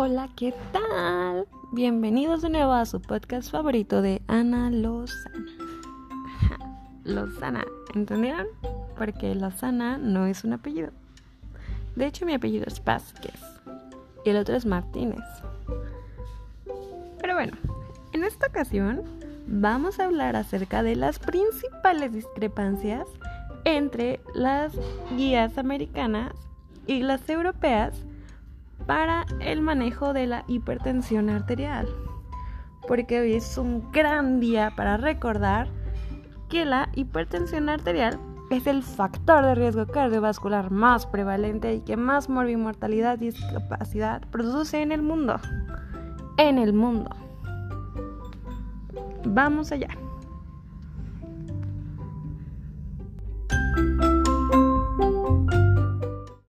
Hola, ¿qué tal? Bienvenidos de nuevo a su podcast favorito de Ana Lozana. Lozana, ¿entendieron? Porque Lozana no es un apellido. De hecho, mi apellido es Vázquez y el otro es Martínez. Pero bueno, en esta ocasión vamos a hablar acerca de las principales discrepancias entre las guías americanas y las europeas para el manejo de la hipertensión arterial. Porque hoy es un gran día para recordar que la hipertensión arterial es el factor de riesgo cardiovascular más prevalente y que más morbimortalidad y discapacidad produce en el mundo. En el mundo. Vamos allá.